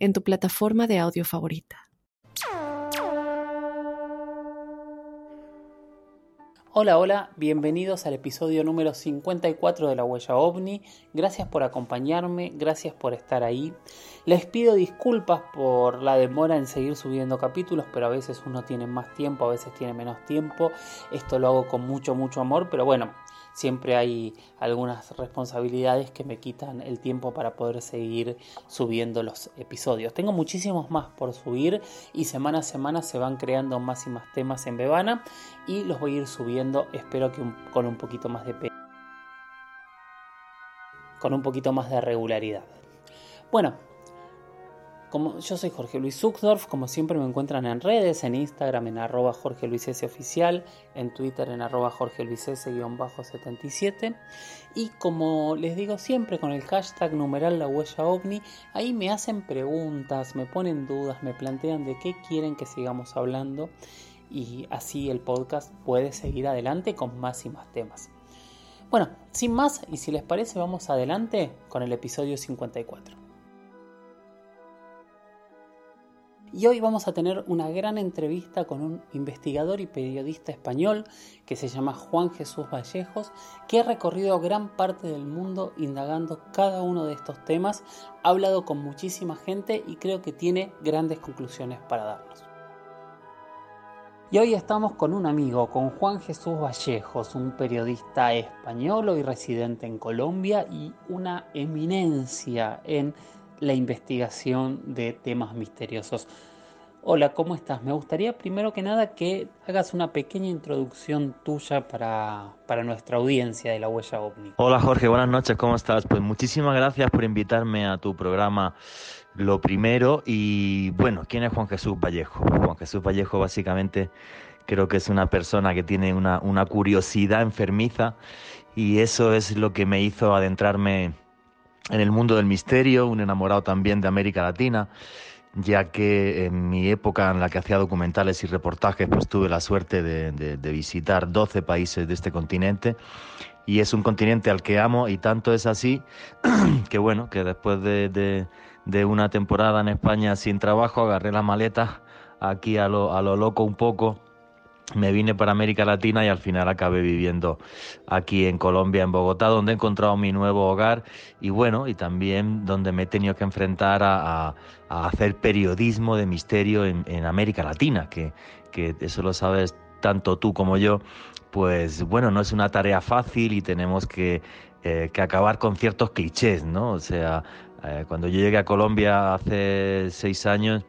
en tu plataforma de audio favorita. Hola, hola, bienvenidos al episodio número 54 de La Huella OVNI. Gracias por acompañarme, gracias por estar ahí. Les pido disculpas por la demora en seguir subiendo capítulos, pero a veces uno tiene más tiempo, a veces tiene menos tiempo. Esto lo hago con mucho, mucho amor, pero bueno, siempre hay algunas responsabilidades que me quitan el tiempo para poder seguir subiendo los episodios. Tengo muchísimos más por subir y semana a semana se van creando más y más temas en Bebana y los voy a ir subiendo, espero que con un poquito más de con un poquito más de regularidad. Bueno, como, yo soy Jorge Luis Zuckdorf, como siempre me encuentran en redes, en Instagram en arroba Jorge Luis S oficial, en Twitter en arroba Jorge Luis S-77 y como les digo siempre con el hashtag numeral la huella ovni, ahí me hacen preguntas, me ponen dudas, me plantean de qué quieren que sigamos hablando y así el podcast puede seguir adelante con más y más temas. Bueno, sin más y si les parece vamos adelante con el episodio 54. Y hoy vamos a tener una gran entrevista con un investigador y periodista español que se llama Juan Jesús Vallejos, que ha recorrido gran parte del mundo indagando cada uno de estos temas, ha hablado con muchísima gente y creo que tiene grandes conclusiones para darnos. Y hoy estamos con un amigo, con Juan Jesús Vallejos, un periodista español y residente en Colombia y una eminencia en la investigación de temas misteriosos. Hola, ¿cómo estás? Me gustaría primero que nada que hagas una pequeña introducción tuya para, para, nuestra audiencia de la huella ovni. Hola Jorge, buenas noches, ¿cómo estás? Pues muchísimas gracias por invitarme a tu programa. Lo primero, y bueno, ¿quién es Juan Jesús Vallejo? Juan Jesús Vallejo básicamente creo que es una persona que tiene una, una curiosidad enfermiza y eso es lo que me hizo adentrarme en el mundo del misterio, un enamorado también de América Latina, ya que en mi época en la que hacía documentales y reportajes, pues tuve la suerte de, visitar 12 países de este continente. Y es un continente al que amo y tanto es así que bueno, que después de, una temporada en España sin trabajo agarré la maleta aquí a lo, a lo loco un poco me vine para América Latina y al final acabé viviendo aquí en Colombia, en Bogotá, donde he encontrado mi nuevo hogar y bueno, y también donde me he tenido que enfrentar a, hacer periodismo de misterio en, América Latina, que, que eso lo sabes tanto tú como yo, pues bueno, no es una tarea fácil y tenemos que, eh, que acabar con ciertos clichés, ¿no? O sea, eh, cuando yo llegué a Colombia hace seis años,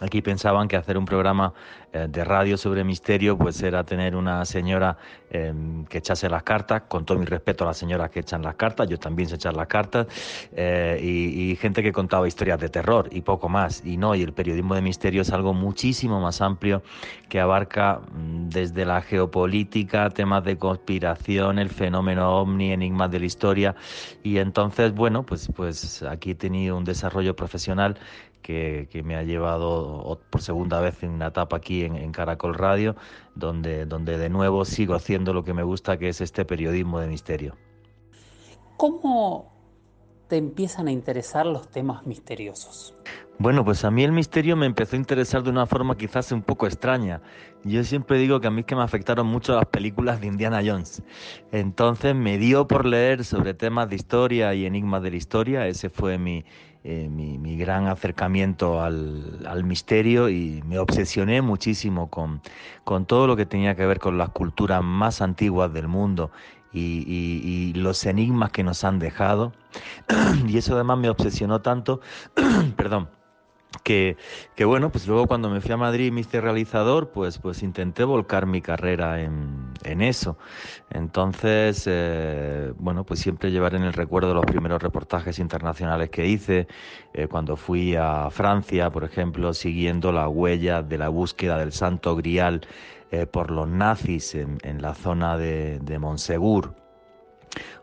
Aquí pensaban que hacer un programa eh, de radio sobre misterio pues era tener una señora em, que echase las cartas, con todo mi respeto a las señoras que echan las cartas, yo también sé echar las cartas, eh, y, gente que contaba historias de terror y poco más. Y no, y el periodismo de misterio es algo muchísimo más amplio que abarca mm, desde la geopolítica, temas de conspiración, el fenómeno ovni, enigmas de la historia. Y entonces, bueno, pues, pues aquí he tenido un desarrollo profesional que, me ha llevado por segunda vez en una etapa aquí en, Caracol Radio, donde, donde de nuevo sigo haciendo lo que me gusta, que es este periodismo de misterio. ¿Cómo te empiezan a interesar los temas misteriosos? Bueno, pues a mí el misterio me empezó a interesar de una forma quizás un poco extraña. Yo siempre digo que a mí que me afectaron mucho las películas de Indiana Jones. Entonces me dio por leer sobre temas de historia y enigmas de la historia. Ese fue mi, eh, mi, gran acercamiento al, misterio y me obsesioné muchísimo con, con, todo lo que tenía que ver con las culturas más antiguas del mundo y, los enigmas que nos han dejado. y eso además me obsesionó tanto, perdón, que, que, bueno, pues luego cuando me fui a Madrid me hice realizador, pues, pues intenté volcar mi carrera en, en eso. Entonces, eh, bueno, pues siempre llevaré en el recuerdo los primeros reportajes internacionales que hice, eh, cuando fui a Francia, por ejemplo, siguiendo la huella de la búsqueda del Santo Grial eh, por los nazis en, en la zona de, de Monsegur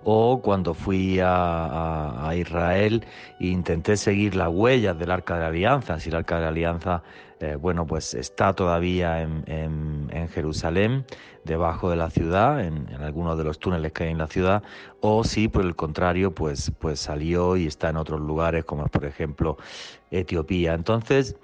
o cuando fui a, Israel e intenté seguir las huellas del Arca de la Alianza, si el Arca de la Alianza, eh, bueno, pues está todavía en, Jerusalén, debajo de la ciudad, en, algunos de los túneles que hay en la ciudad, o si por el contrario, pues, pues salió y está en otros lugares, como por ejemplo Etiopía. Entonces,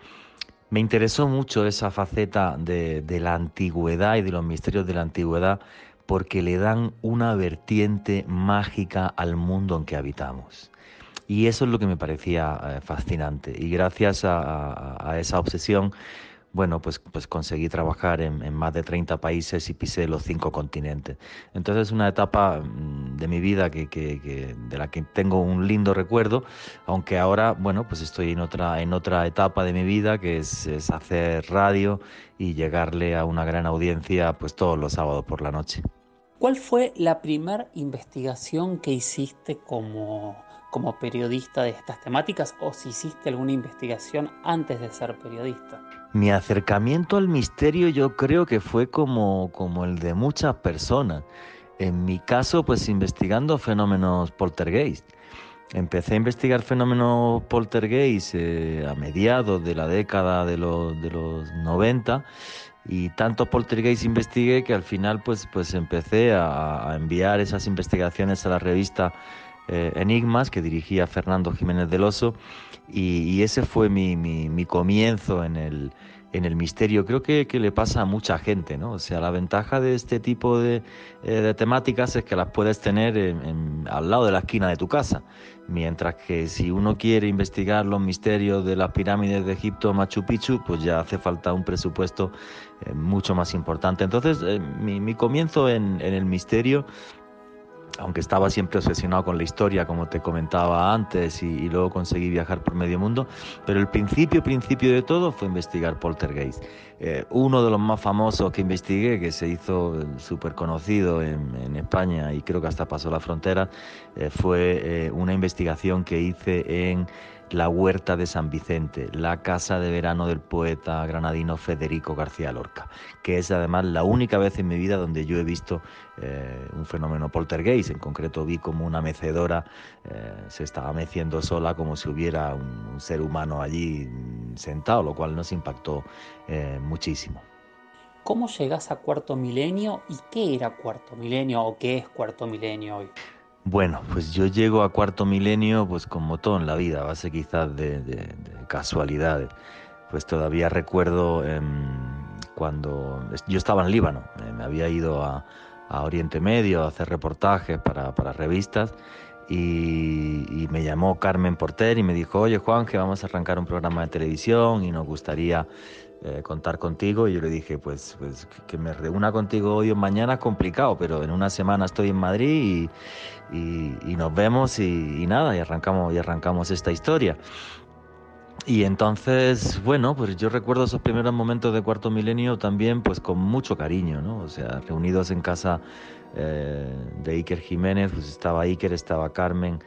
me interesó mucho esa faceta de la antigüedad y de los misterios de la antigüedad porque le dan una vertiente mágica al mundo en que habitamos. Y eso es lo que me parecía eh, fascinante. Y gracias a, esa obsesión, bueno, pues, pues conseguí trabajar en, más de 30 países y pisé los cinco continentes. Entonces es una etapa mm, de mi vida que, de la que tengo un lindo recuerdo, aunque ahora, bueno, pues estoy en otra, en otra etapa de mi vida que es, es hacer radio y llegarle a una gran audiencia pues todos los sábados por la noche. ¿Cuál fue la primera investigación que hiciste como, como periodista de estas temáticas o si hiciste alguna investigación antes de ser periodista? Mi acercamiento al misterio yo creo que fue como, como el de muchas personas. En mi caso, pues investigando fenómenos poltergeist. Empecé a investigar fenómenos poltergeist eh, a mediados de la década de los, de los 90 y tanto poltergeist investigué que al final pues, pues empecé a, enviar esas investigaciones a la revista eh, Enigmas que dirigía Fernando Jiménez del Oso y, ese fue mi, mi, comienzo en el, en el misterio. Creo que, le pasa a mucha gente, ¿no? O sea, la ventaja de este tipo de, eh, temáticas es que las puedes tener al lado de la esquina de tu casa. Mientras que si uno quiere investigar los misterios de las pirámides de Egipto, Machu Picchu, pues ya hace falta un presupuesto eh, mucho más importante. Entonces, mi, comienzo en, el misterio aunque estaba siempre obsesionado con la historia, como te comentaba antes, y, luego conseguí viajar por medio mundo, pero el principio, principio de todo fue investigar poltergeist. Eh, uno de los más famosos que investigué, que se hizo eh, súper conocido en, España y creo que hasta pasó la frontera, eh, fue una investigación que hice en la Huerta de San Vicente, la casa de verano del poeta granadino Federico García Lorca, que es además la única vez en mi vida donde yo he visto eh, un fenómeno poltergeist. En concreto vi como una mecedora eh, se estaba meciendo sola como si hubiera un, ser humano allí sentado, lo cual nos impactó eh, muchísimo. ¿Cómo llegas a cuarto milenio y qué era cuarto milenio o qué es cuarto milenio hoy? Bueno, pues yo llego a cuarto milenio, pues como todo en la vida, a base quizás de, casualidades. Pues todavía recuerdo em, cuando yo estaba en Líbano, me había ido a, Oriente Medio a hacer reportajes para, revistas y, me llamó Carmen Porter y me dijo, oye Juan, que vamos a arrancar un programa de televisión y nos gustaría eh, contar contigo. Y yo le dije, pues, pues que me reúna contigo hoy o mañana es complicado, pero en una semana estoy en Madrid y, nos vemos y, nada, y arrancamos, y arrancamos esta historia. Y entonces, bueno, pues yo recuerdo esos primeros momentos de Cuarto Milenio también pues con mucho cariño, ¿no? O sea, reunidos en casa eh, de Iker Jiménez, pues estaba Iker, estaba Carmen,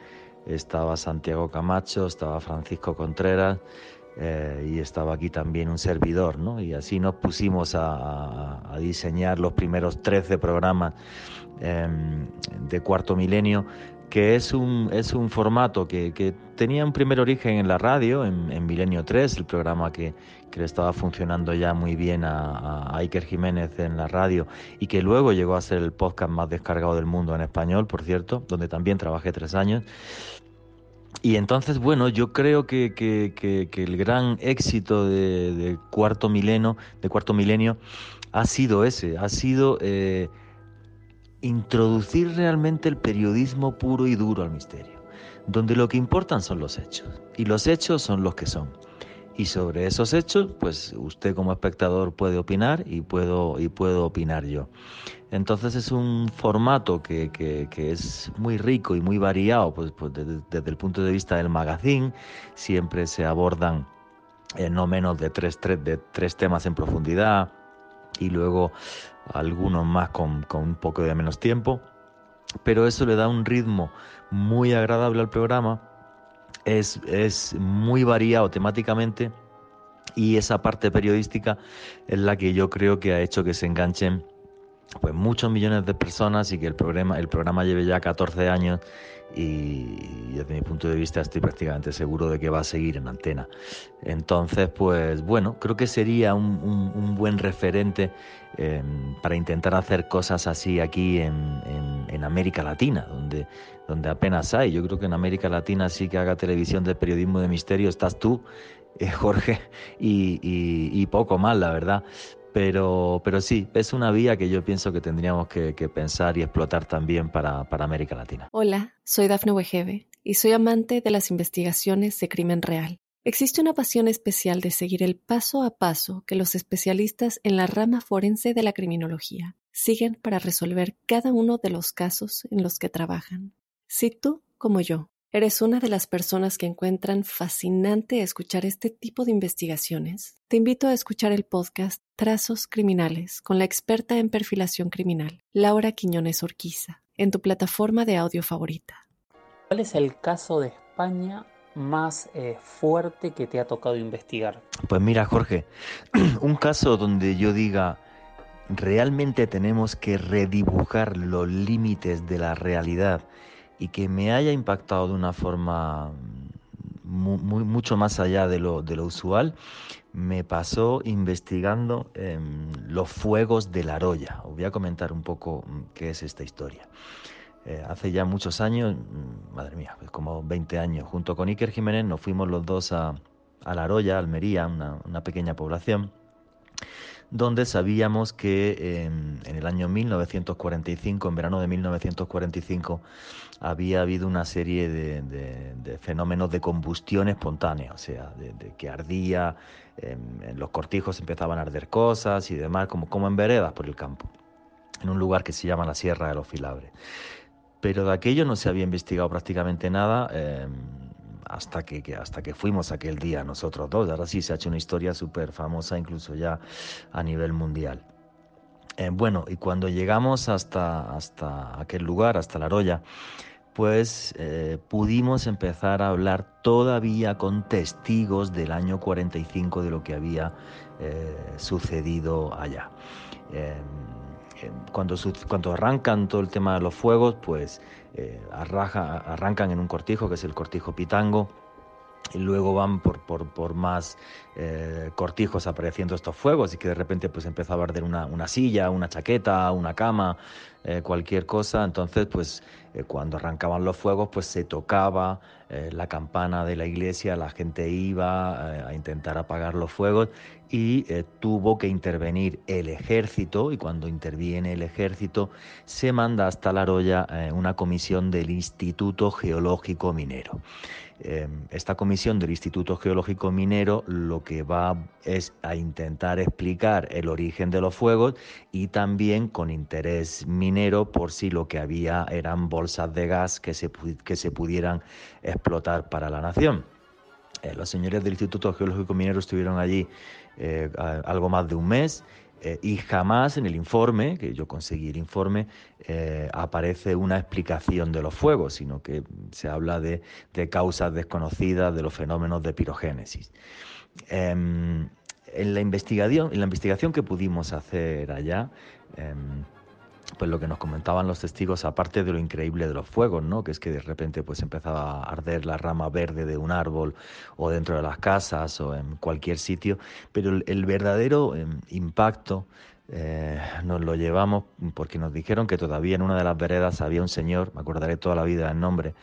estaba Santiago Camacho, estaba Francisco Contreras, eh, y estaba aquí también un servidor, ¿no? Y así nos pusimos a, diseñar los primeros 13 programas em, de Cuarto Milenio, que es un, es un formato que, tenía un primer origen en la radio, en, Milenio 3, el programa que, que, estaba funcionando ya muy bien a, a Iker Jiménez en la radio y que luego llegó a ser el podcast más descargado del mundo en español, por cierto, donde también trabajé tres años. Y entonces, bueno, yo creo que, el gran éxito de, cuarto milenio, de cuarto milenio ha sido ese, ha sido eh, introducir realmente el periodismo puro y duro al misterio, donde lo que importan son los hechos, y los hechos son los que son. Y sobre esos hechos, pues usted como espectador puede opinar y puedo, y puedo opinar yo. Entonces es un formato que, que, es muy rico y muy variado pues, pues desde, el punto de vista del magazine. Siempre se abordan eh, no menos de tres, de tres temas en profundidad y luego algunos más con, con un poco de menos tiempo. Pero eso le da un ritmo muy agradable al programa, es, es muy variado temáticamente y esa parte periodística es la que yo creo que ha hecho que se enganchen pues muchos millones de personas y que el programa, el programa lleve ya 14 años y desde mi punto de vista estoy prácticamente seguro de que va a seguir en antena. Entonces, pues bueno, creo que sería un, buen referente em, para intentar hacer cosas así aquí en, América Latina, donde, donde apenas hay. Yo creo que en América Latina sí que haga televisión de periodismo de misterio, estás tú. Eh, Jorge, y poco más, la verdad. Pero, pero sí, es una vía que yo pienso que tendríamos que, pensar y explotar también para, para, América Latina. Hola, soy Dafne Wegebe y soy amante de las investigaciones de crimen real. Existe una pasión especial de seguir el paso a paso que los especialistas en la rama forense de la criminología siguen para resolver cada uno de los casos en los que trabajan. Si tú, como yo, ¿Eres una de las personas que encuentran fascinante escuchar este tipo de investigaciones? Te invito a escuchar el podcast Trazos Criminales con la experta en perfilación criminal, Laura Quiñones Orquiza, en tu plataforma de audio favorita. ¿Cuál es el caso de España más eh, fuerte que te ha tocado investigar? Pues mira, Jorge, un caso donde yo diga realmente tenemos que redibujar los límites de la realidad y que me haya impactado de una forma muy, mucho más allá de lo, usual, me pasó investigando em, los fuegos de la Roya. Os voy a comentar un poco mm, qué es esta historia. Eh, hace ya muchos años, mm, madre mía, pues como 20 años, junto con Iker Jiménez nos fuimos los dos a, a La Roya, Almería, una pequeña población donde sabíamos que en el año 1945, en verano de 1945, había habido una serie de, fenómenos de combustión espontánea, o sea, de, que ardía, en, los cortijos empezaban a arder cosas y demás, como, como en veredas por el campo, en un lugar que se llama la Sierra de los Filabres. Pero de aquello no se había investigado prácticamente nada. Em, hasta que, hasta que fuimos aquel día nosotros dos. Ahora sí se ha hecho una historia súper famosa, incluso ya a nivel mundial. Eh, bueno, y cuando llegamos hasta, hasta aquel lugar, hasta La Roya, pues eh, pudimos empezar a hablar todavía con testigos del año 45 de lo que había eh, sucedido allá. Cuando, cuando arrancan todo el tema de los fuegos, pues eh, arrancan en un cortijo, que es el cortijo Pitango, y luego van por, por, más eh, cortijos apareciendo estos fuegos y que de repente pues empezaba a arder una, una silla, una chaqueta, una cama, eh, cualquier cosa. Entonces pues cuando arrancaban los fuegos pues se tocaba la campana de la iglesia, la gente iba a intentar apagar los fuegos y eh, tuvo que intervenir el ejército y cuando interviene el ejército se manda hasta La Roya eh, una comisión del Instituto Geológico Minero. Em, esta comisión del Instituto Geológico Minero lo que va es a intentar explicar el origen de los fuegos y también con interés minero por si lo que había eran bolsas de gas que se, que se pudieran explotar para la nación. Eh, los señores del Instituto Geológico Minero estuvieron allí eh, algo más de un mes. Eh, y jamás en el informe, que yo conseguí el informe, eh, aparece una explicación de los fuegos, sino que se habla de, causas desconocidas de los fenómenos de pirogénesis. Em, en, la investigación, en la investigación que pudimos hacer allá, em, pues lo que nos comentaban los testigos, aparte de lo increíble de los fuegos, ¿no? que es que de repente pues empezaba a arder la rama verde de un árbol o dentro de las casas o en cualquier sitio, pero el, verdadero em, impacto eh, nos lo llevamos porque nos dijeron que todavía en una de las veredas había un señor, me acordaré toda la vida del nombre,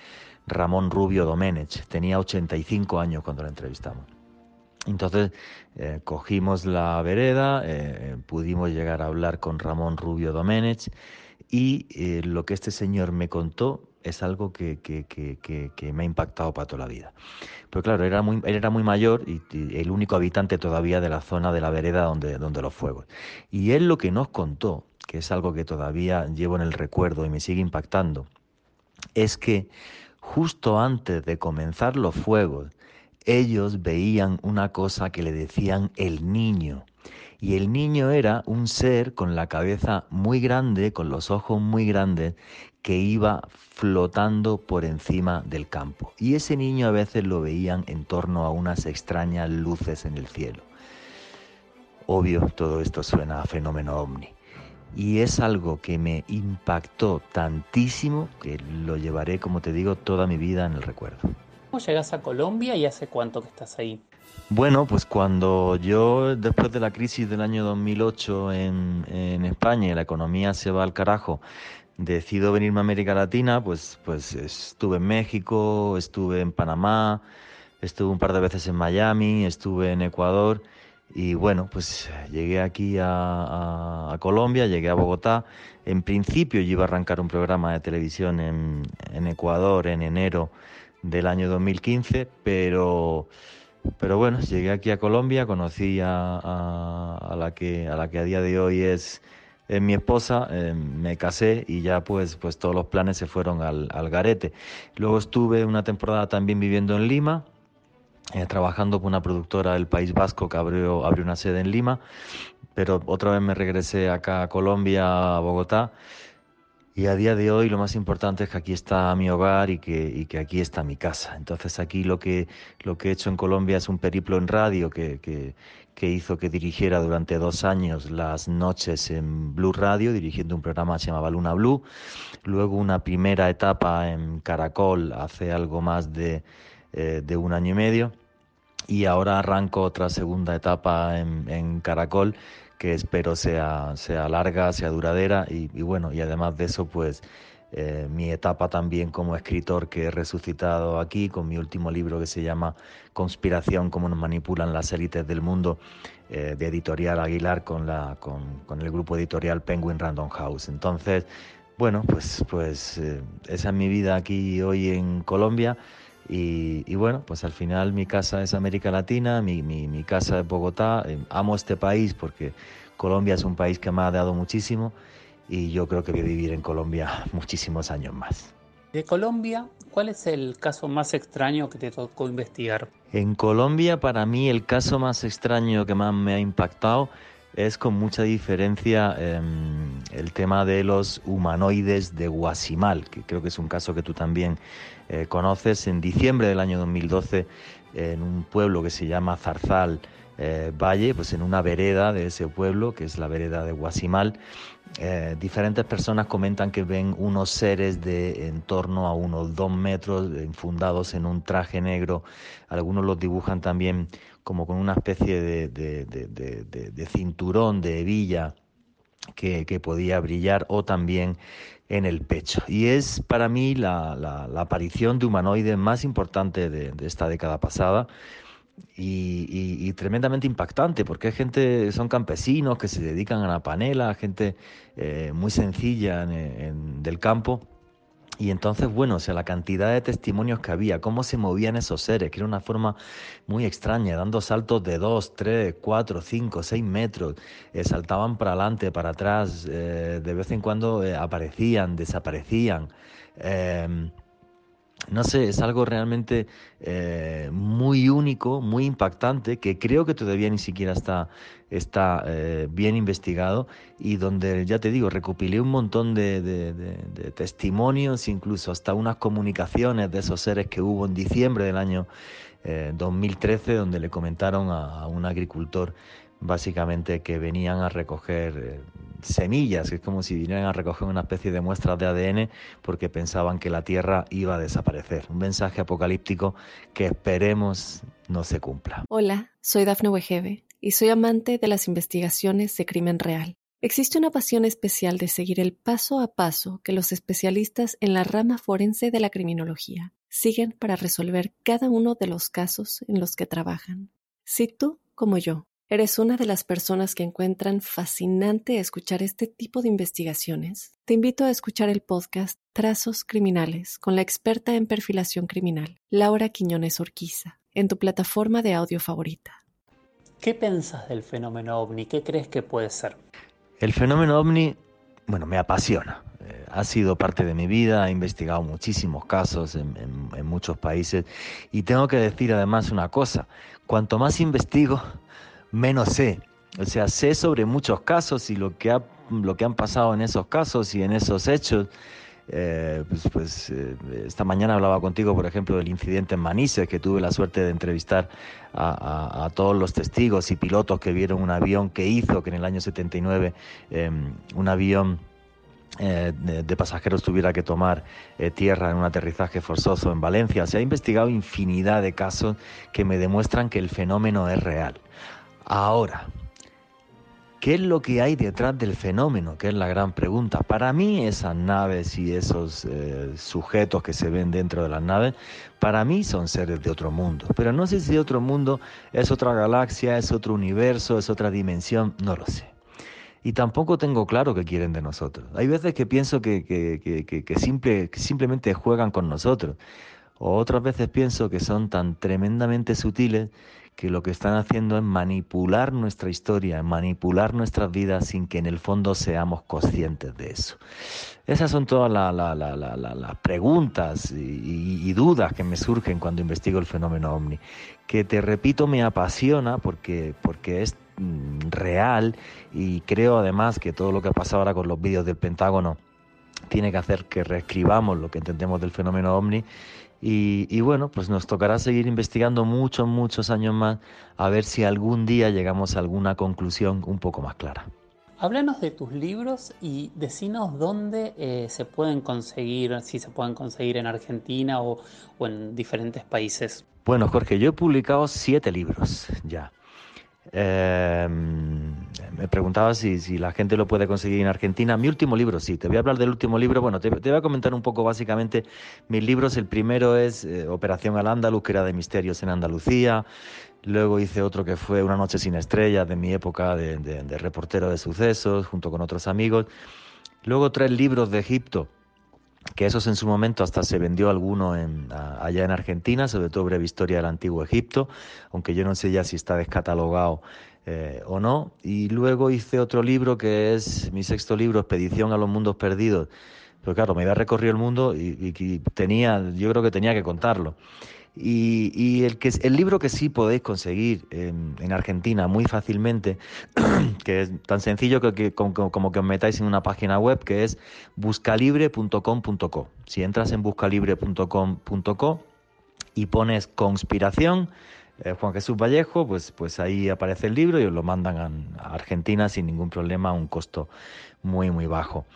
Ramón Rubio Domenech, tenía 85 años cuando lo entrevistamos. Entonces eh, cogimos la vereda, eh, pudimos llegar a hablar con Ramón Rubio Domenech y eh, lo que este señor me contó es algo que, me ha impactado para toda la vida. Pero claro, era muy, él era muy mayor y, el único habitante todavía de la zona de la vereda donde, donde los fuegos. Y él lo que nos contó, que es algo que todavía llevo en el recuerdo y me sigue impactando, es que justo antes de comenzar los fuegos, ellos veían una cosa que le decían el niño. Y el niño era un ser con la cabeza muy grande, con los ojos muy grandes, que iba flotando por encima del campo. Y ese niño a veces lo veían en torno a unas extrañas luces en el cielo. Obvio, todo esto suena a fenómeno ovni. Y es algo que me impactó tantísimo que lo llevaré, como te digo, toda mi vida en el recuerdo. ¿Cómo llegas a Colombia y hace cuánto que estás ahí? Bueno, pues cuando yo, después de la crisis del año 2008 en, en España y la economía se va al carajo, decido venirme a América Latina, pues, pues estuve en México, estuve en Panamá, estuve un par de veces en Miami, estuve en Ecuador y bueno, pues llegué aquí a, Colombia, llegué a Bogotá. En principio yo iba a arrancar un programa de televisión en, en Ecuador en enero del año 2015, pero, pero bueno, llegué aquí a Colombia, conocí a, la, que, a la que a día de hoy es, mi esposa, eh, me casé y ya pues, pues todos los planes se fueron al, al garete. Luego estuve una temporada también viviendo en Lima, eh, trabajando con una productora del País Vasco que abrió, abrió una sede en Lima, pero otra vez me regresé acá a Colombia, a Bogotá, y a día de hoy lo más importante es que aquí está mi hogar y que, aquí está mi casa. Entonces aquí lo que, he hecho en Colombia es un periplo en radio que, hizo que dirigiera durante dos años las noches en Blue Radio, dirigiendo un programa que se llamaba Luna Blue. Luego una primera etapa en Caracol hace algo más de eh, de un año y medio. Y ahora arranco otra segunda etapa en, Caracol que espero sea, sea larga, sea duradera y, bueno, y además de eso, pues eh, mi etapa también como escritor que he resucitado aquí con mi último libro que se llama Conspiración, cómo nos manipulan las élites del mundo, eh, de Editorial Aguilar con, la, con, con, el grupo editorial Penguin Random House. Entonces, bueno, pues, pues esa es mi vida aquí hoy en Colombia. Y, bueno, pues al final mi casa es América Latina, mi, mi, casa es Bogotá. Eh, amo este país porque Colombia es un país que me ha dado muchísimo y yo creo que voy a vivir en Colombia muchísimos años más. De Colombia, ¿cuál es el caso más extraño que te tocó investigar? En Colombia, para mí, el caso más extraño que más me ha impactado es con mucha diferencia em, el tema de los humanoides de Guasimal, que creo que es un caso que tú también eh, conoces. En diciembre del año 2012, en un pueblo que se llama Zarzal eh, Valle, pues en una vereda de ese pueblo, que es la vereda de Guasimal, eh, diferentes personas comentan que ven unos seres de en torno a unos dos metros, fundados en un traje negro. Algunos los dibujan también como con una especie de, cinturón de hebilla que, podía brillar o también en el pecho. Y es para mí la, aparición de humanoides más importante de, esta década pasada. Y, tremendamente impactante porque hay gente, son campesinos que se dedican a la panela, gente eh, muy sencilla del campo y entonces, bueno, o sea, la cantidad de testimonios que había, cómo se movían esos seres, que era una forma muy extraña, dando saltos de 2, 3, 4, 5, 6 metros, eh, saltaban para adelante, para atrás, eh, de vez en cuando eh, aparecían, desaparecían. No sé, es algo realmente eh, muy único, muy impactante, que creo que todavía ni siquiera está, está eh, bien investigado y donde, ya te digo, recopilé un montón de, testimonios, incluso hasta unas comunicaciones de esos seres que hubo en diciembre del año 2013, eh, donde le comentaron a un agricultor básicamente que venían a recoger eh, semillas, es como si vinieran a recoger una especie de muestras de ADN porque pensaban que la Tierra iba a desaparecer. Un mensaje apocalíptico que esperemos no se cumpla. Hola, soy Dafne Wegebe y soy amante de las investigaciones de crimen real. Existe una pasión especial de seguir el paso a paso que los especialistas en la rama forense de la criminología siguen para resolver cada uno de los casos en los que trabajan. Si tú, como yo, ¿Eres una de las personas que encuentran fascinante escuchar este tipo de investigaciones? Te invito a escuchar el podcast Trazos Criminales con la experta en perfilación criminal, Laura Quiñones Orquiza, en tu plataforma de audio favorita. ¿Qué piensas del fenómeno ovni? ¿Qué crees que puede ser? El fenómeno ovni, bueno, me apasiona. Eh, ha sido parte de mi vida, he investigado muchísimos casos en, muchos países y tengo que decir además una cosa, cuanto más investigo, menos sé. O sea, sé sobre muchos casos y lo que, ha, lo que han pasado en esos casos y en esos hechos. Eh, pues, pues eh, esta mañana hablaba contigo, por ejemplo, del incidente en Manises, que tuve la suerte de entrevistar a, todos los testigos y pilotos que vieron un avión que hizo que en el año 79 em, un avión eh, de, pasajeros tuviera que tomar tierra en un aterrizaje forzoso en Valencia. Se ha investigado infinidad de casos que me demuestran que el fenómeno es real. Ahora, ¿Qué es lo que hay detrás del fenómeno? Que es la gran pregunta. Para mí esas naves y esos eh, sujetos que se ven dentro de las naves, para mí son seres de otro mundo. Pero no sé si otro mundo es otra galaxia, es otro universo, es otra dimensión, no lo sé. Y tampoco tengo claro qué quieren de nosotros. Hay veces que pienso que, que simplemente juegan con nosotros. O otras veces pienso que son tan tremendamente sutiles que lo que están haciendo es manipular nuestra historia, manipular nuestras vidas sin que en el fondo seamos conscientes de eso. Esas son todas las preguntas y, dudas que me surgen cuando investigo el fenómeno ovni, que te repito me apasiona porque, porque es mm, real y creo además que todo lo que ha pasado ahora con los vídeos del Pentágono tiene que hacer que reescribamos lo que entendemos del fenómeno ovni y, bueno, pues nos tocará seguir investigando muchos, muchos años más a ver si algún día llegamos a alguna conclusión un poco más clara. Háblanos de tus libros y decinos dónde eh, se pueden conseguir, si se pueden conseguir en Argentina o, o en diferentes países. Bueno, Jorge, yo he publicado siete libros ya. Eh, me preguntaba si, si, la gente lo puede conseguir en Argentina. Mi último libro, sí, te voy a hablar del último libro. Bueno, te, voy a comentar un poco básicamente mis libros. El primero es eh, Operación Al Andaluz, que era de misterios en Andalucía. Luego hice otro que fue Una noche sin estrellas, de mi época de, reportero de sucesos, junto con otros amigos. Luego tres libros de Egipto, que esos en su momento hasta se vendió alguno en, allá en Argentina, sobre todo breve historia del antiguo Egipto, aunque yo no sé ya si está descatalogado eh, o no. Y luego hice otro libro que es mi sexto libro, Expedición a los Mundos Perdidos. Pero claro, me había recorrido el mundo y, y tenía, yo creo que tenía que contarlo. Y, el, que, el libro que sí podéis conseguir en, Argentina muy fácilmente, que es tan sencillo que, como, que os metáis en una página web que es buscalibre.com.co. Si entras en buscalibre.com.co y pones conspiración, eh, Juan Jesús Vallejo, pues, pues ahí aparece el libro y os lo mandan a Argentina sin ningún problema a un costo muy, muy bajo.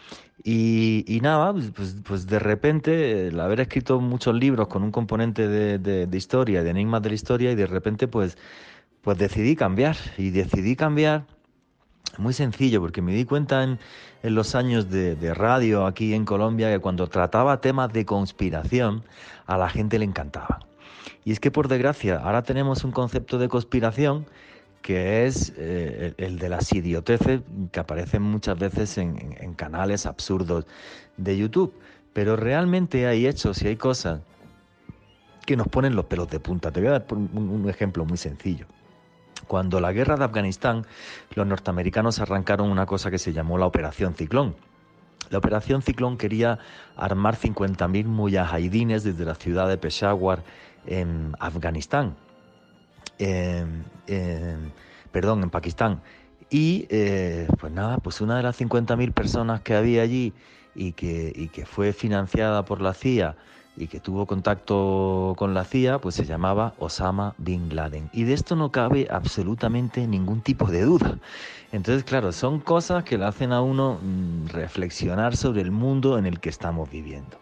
Y, nada, pues, pues, pues, de repente el haber escrito muchos libros con un componente de, historia, de enigmas de la historia, y de repente pues, pues decidí cambiar. Y decidí cambiar muy sencillo, porque me di cuenta en, los años de, de, radio aquí en Colombia que cuando trataba temas de conspiración, a la gente le encantaba. Y es que por desgracia, ahora tenemos un concepto de conspiración que es eh, el de las idioteces que aparecen muchas veces en, canales absurdos de YouTube. Pero realmente hay hechos y hay cosas que nos ponen los pelos de punta. Te voy a dar un, ejemplo muy sencillo. Cuando la guerra de Afganistán, los norteamericanos arrancaron una cosa que se llamó la Operación Ciclón. La Operación Ciclón quería armar 50.000 mujahidines desde la ciudad de Peshawar en Afganistán perdón, en Pakistán. Y eh, pues nada, pues una de las 50.000 personas que había allí y que, y que fue financiada por la CIA y que tuvo contacto con la CIA, pues se llamaba Osama Bin Laden. Y de esto no cabe absolutamente ningún tipo de duda. Entonces, claro, son cosas que le hacen a uno mm, reflexionar sobre el mundo en el que estamos viviendo.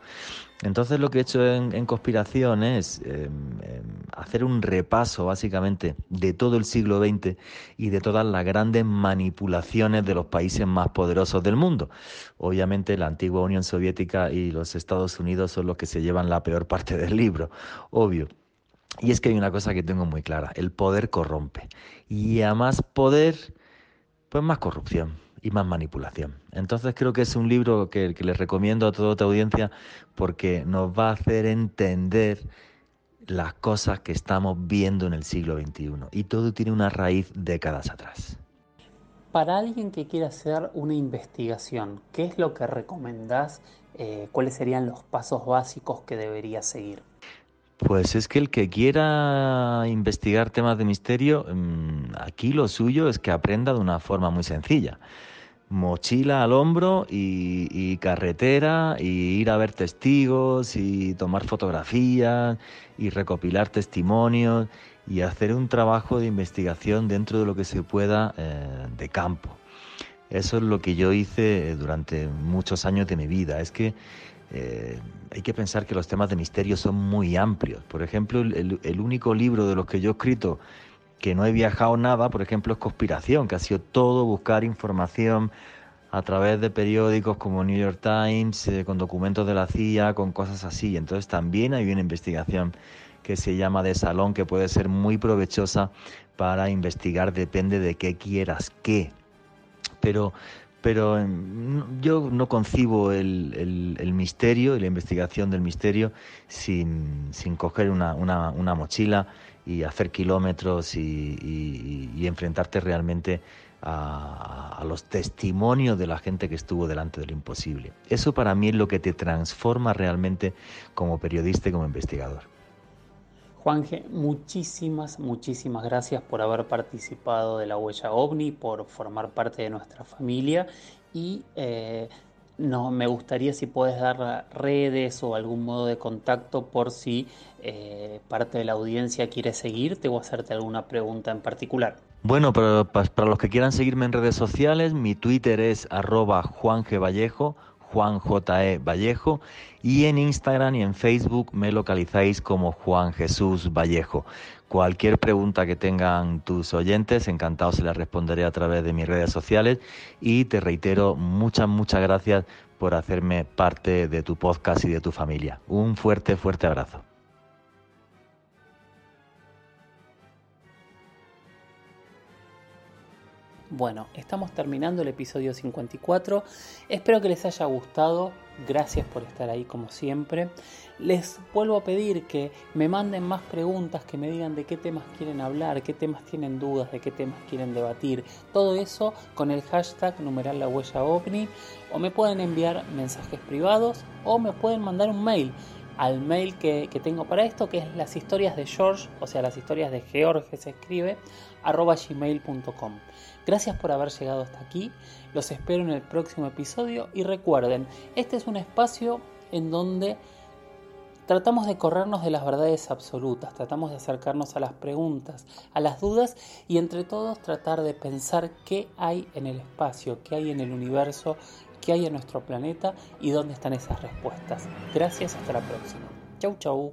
Entonces lo que he hecho en, conspiración es em, em, hacer un repaso básicamente de todo el siglo XX y de todas las grandes manipulaciones de los países más poderosos del mundo. Obviamente la antigua Unión Soviética y los Estados Unidos son los que se llevan la peor parte del libro, obvio. Y es que hay una cosa que tengo muy clara, el poder corrompe. Y a más poder, pues más corrupción y más manipulación. Entonces creo que es un libro que, que les recomiendo a toda tu audiencia porque nos va a hacer entender las cosas que estamos viendo en el siglo XXI y todo tiene una raíz décadas atrás. Para alguien que quiera hacer una investigación, ¿qué es lo que recomendás? Eh, ¿Cuáles serían los pasos básicos que debería seguir? Pues es que el que quiera investigar temas de misterio, mm, aquí lo suyo es que aprenda de una forma muy sencilla. Mochila al hombro y, carretera y ir a ver testigos y tomar fotografías y recopilar testimonios y hacer un trabajo de investigación dentro de lo que se pueda eh, de campo. Eso es lo que yo hice durante muchos años de mi vida. Es que eh, hay que pensar que los temas de misterio son muy amplios. Por ejemplo, el, único libro de los que yo he escrito que no he viajado nada, por ejemplo, es Conspiración, que ha sido todo buscar información a través de periódicos como New York Times, eh, con documentos de la CIA, con cosas así. Entonces también hay una investigación que se llama de salón que puede ser muy provechosa para investigar, depende de qué quieras qué. Pero pero em, yo no concibo el, misterio y la investigación del misterio sin, coger una, mochila y hacer kilómetros y, enfrentarte realmente a, los testimonios de la gente que estuvo delante de lo imposible. Eso para mí es lo que te transforma realmente como periodista y como investigador. Juanje, muchísimas, muchísimas gracias por haber participado de la huella ovni, por formar parte de nuestra familia y eh, no, me gustaría si puedes dar redes o algún modo de contacto por si eh, parte de la audiencia quiere seguirte o hacerte alguna pregunta en particular. Bueno, para, para los que quieran seguirme en redes sociales, mi Twitter es arroba Vallejo, Juan J.E. Vallejo y en Instagram y en Facebook me localizáis como Juan Jesús Vallejo. Cualquier pregunta que tengan tus oyentes, encantado se las responderé a través de mis redes sociales y te reitero muchas, muchas gracias por hacerme parte de tu podcast y de tu familia. Un fuerte, fuerte abrazo. Bueno, estamos terminando el episodio 54. Espero que les haya gustado. Gracias por estar ahí como siempre. Les vuelvo a pedir que me manden más preguntas, que me digan de qué temas quieren hablar, qué temas tienen dudas, de qué temas quieren debatir. Todo eso con el hashtag numeral la huella. O me pueden enviar mensajes privados o me pueden mandar un mail al mail que, tengo para esto, que es las historias de George, o sea, las historias de George se escribe, arroba gmail.com. Gracias por haber llegado hasta aquí, los espero en el próximo episodio y recuerden, este es un espacio en donde tratamos de corrernos de las verdades absolutas, tratamos de acercarnos a las preguntas, a las dudas y entre todos tratar de pensar qué hay en el espacio, qué hay en el universo, qué hay en nuestro planeta y dónde están esas respuestas. Gracias, hasta la próxima. Chau, chau.